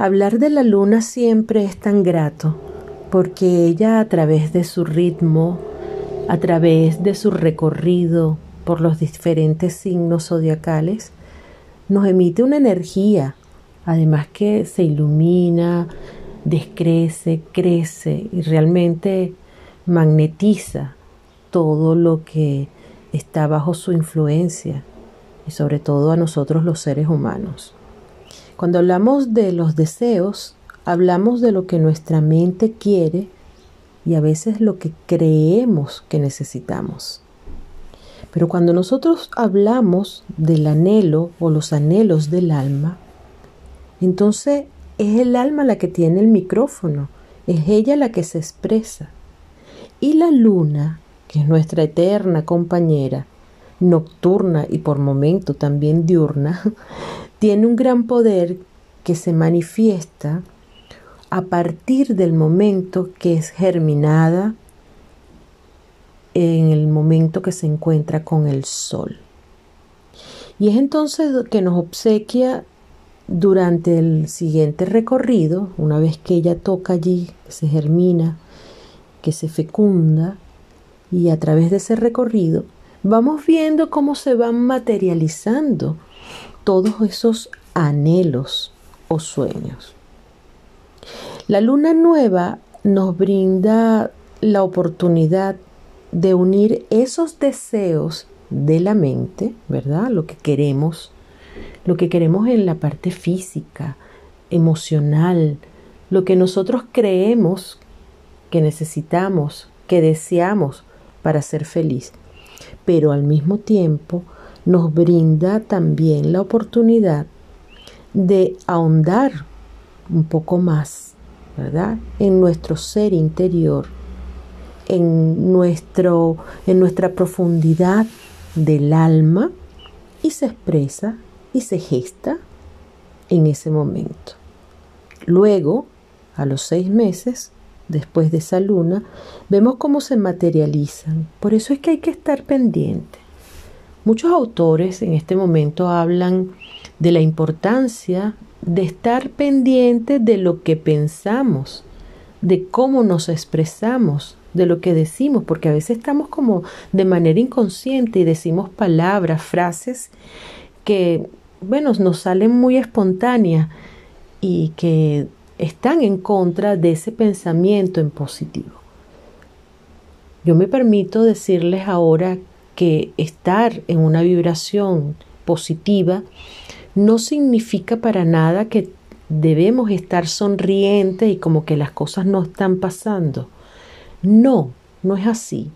Hablar de la luna siempre es tan grato porque ella a través de su ritmo, a través de su recorrido por los diferentes signos zodiacales, nos emite una energía, además que se ilumina, descrece, crece y realmente magnetiza todo lo que está bajo su influencia y sobre todo a nosotros los seres humanos. Cuando hablamos de los deseos, hablamos de lo que nuestra mente quiere y a veces lo que creemos que necesitamos. Pero cuando nosotros hablamos del anhelo o los anhelos del alma, entonces es el alma la que tiene el micrófono, es ella la que se expresa. Y la luna, que es nuestra eterna compañera, nocturna y por momento también diurna, tiene un gran poder que se manifiesta a partir del momento que es germinada en el momento que se encuentra con el sol. Y es entonces que nos obsequia durante el siguiente recorrido, una vez que ella toca allí, que se germina, que se fecunda, y a través de ese recorrido vamos viendo cómo se van materializando todos esos anhelos o sueños. La luna nueva nos brinda la oportunidad de unir esos deseos de la mente, ¿verdad? Lo que queremos, lo que queremos en la parte física, emocional, lo que nosotros creemos que necesitamos, que deseamos para ser feliz. Pero al mismo tiempo nos brinda también la oportunidad de ahondar un poco más, ¿verdad? En nuestro ser interior, en, nuestro, en nuestra profundidad del alma y se expresa y se gesta en ese momento. Luego, a los seis meses, después de esa luna, vemos cómo se materializan. Por eso es que hay que estar pendiente. Muchos autores en este momento hablan de la importancia de estar pendiente de lo que pensamos, de cómo nos expresamos, de lo que decimos, porque a veces estamos como de manera inconsciente y decimos palabras, frases que, bueno, nos salen muy espontáneas y que están en contra de ese pensamiento en positivo. Yo me permito decirles ahora que estar en una vibración positiva no significa para nada que debemos estar sonrientes y como que las cosas no están pasando. No, no es así.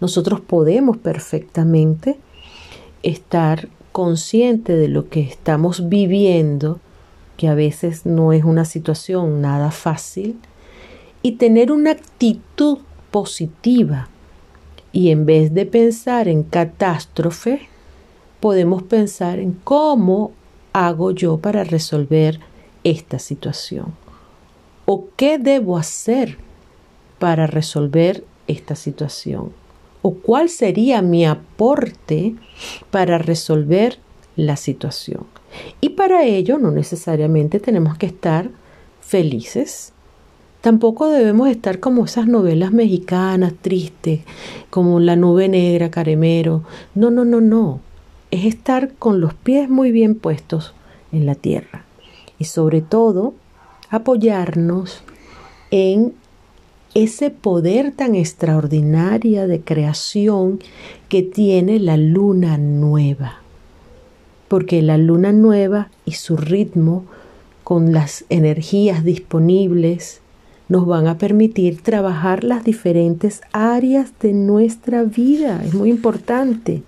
Nosotros podemos perfectamente estar conscientes de lo que estamos viviendo, que a veces no es una situación nada fácil, y tener una actitud positiva y en vez de pensar en catástrofe, podemos pensar en cómo hago yo para resolver esta situación. ¿O qué debo hacer para resolver esta situación? ¿O cuál sería mi aporte para resolver la situación? Y para ello no necesariamente tenemos que estar felices, Tampoco debemos estar como esas novelas mexicanas tristes, como La nube negra, Caremero. No, no, no, no. Es estar con los pies muy bien puestos en la tierra. Y sobre todo, apoyarnos en ese poder tan extraordinario de creación que tiene la luna nueva. Porque la luna nueva y su ritmo, con las energías disponibles, nos van a permitir trabajar las diferentes áreas de nuestra vida. Es muy importante.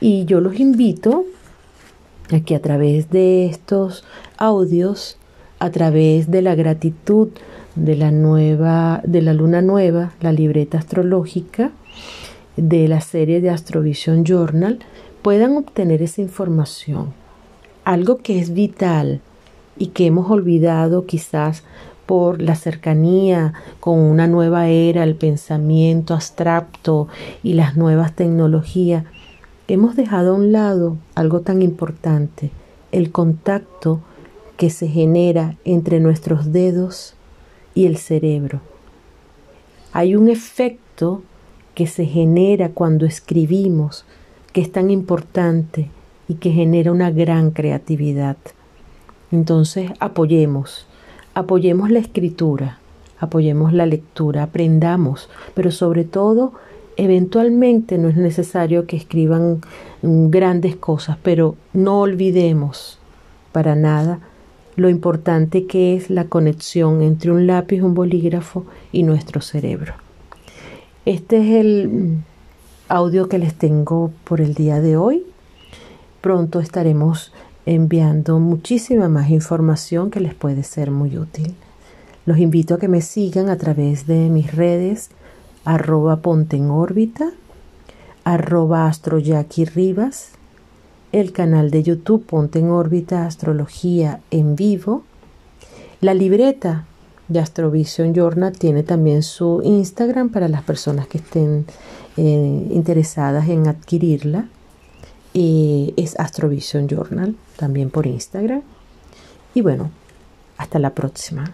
Y yo los invito a que a través de estos audios, a través de la gratitud de la nueva, de la luna nueva, la libreta astrológica, de la serie de Astrovision Journal, puedan obtener esa información. Algo que es vital y que hemos olvidado quizás por la cercanía con una nueva era, el pensamiento abstracto y las nuevas tecnologías, hemos dejado a un lado algo tan importante, el contacto que se genera entre nuestros dedos y el cerebro. Hay un efecto que se genera cuando escribimos es tan importante y que genera una gran creatividad. Entonces apoyemos, apoyemos la escritura, apoyemos la lectura, aprendamos, pero sobre todo, eventualmente no es necesario que escriban grandes cosas, pero no olvidemos para nada lo importante que es la conexión entre un lápiz, un bolígrafo y nuestro cerebro. Este es el audio que les tengo por el día de hoy. Pronto estaremos enviando muchísima más información que les puede ser muy útil. Los invito a que me sigan a través de mis redes arroba ponte en órbita, arroba rivas, el canal de YouTube Ponte en órbita Astrología en vivo, la libreta de Astrovision Journal tiene también su Instagram para las personas que estén eh, interesadas en adquirirla. Es Astrovision Journal, también por Instagram. Y bueno, hasta la próxima.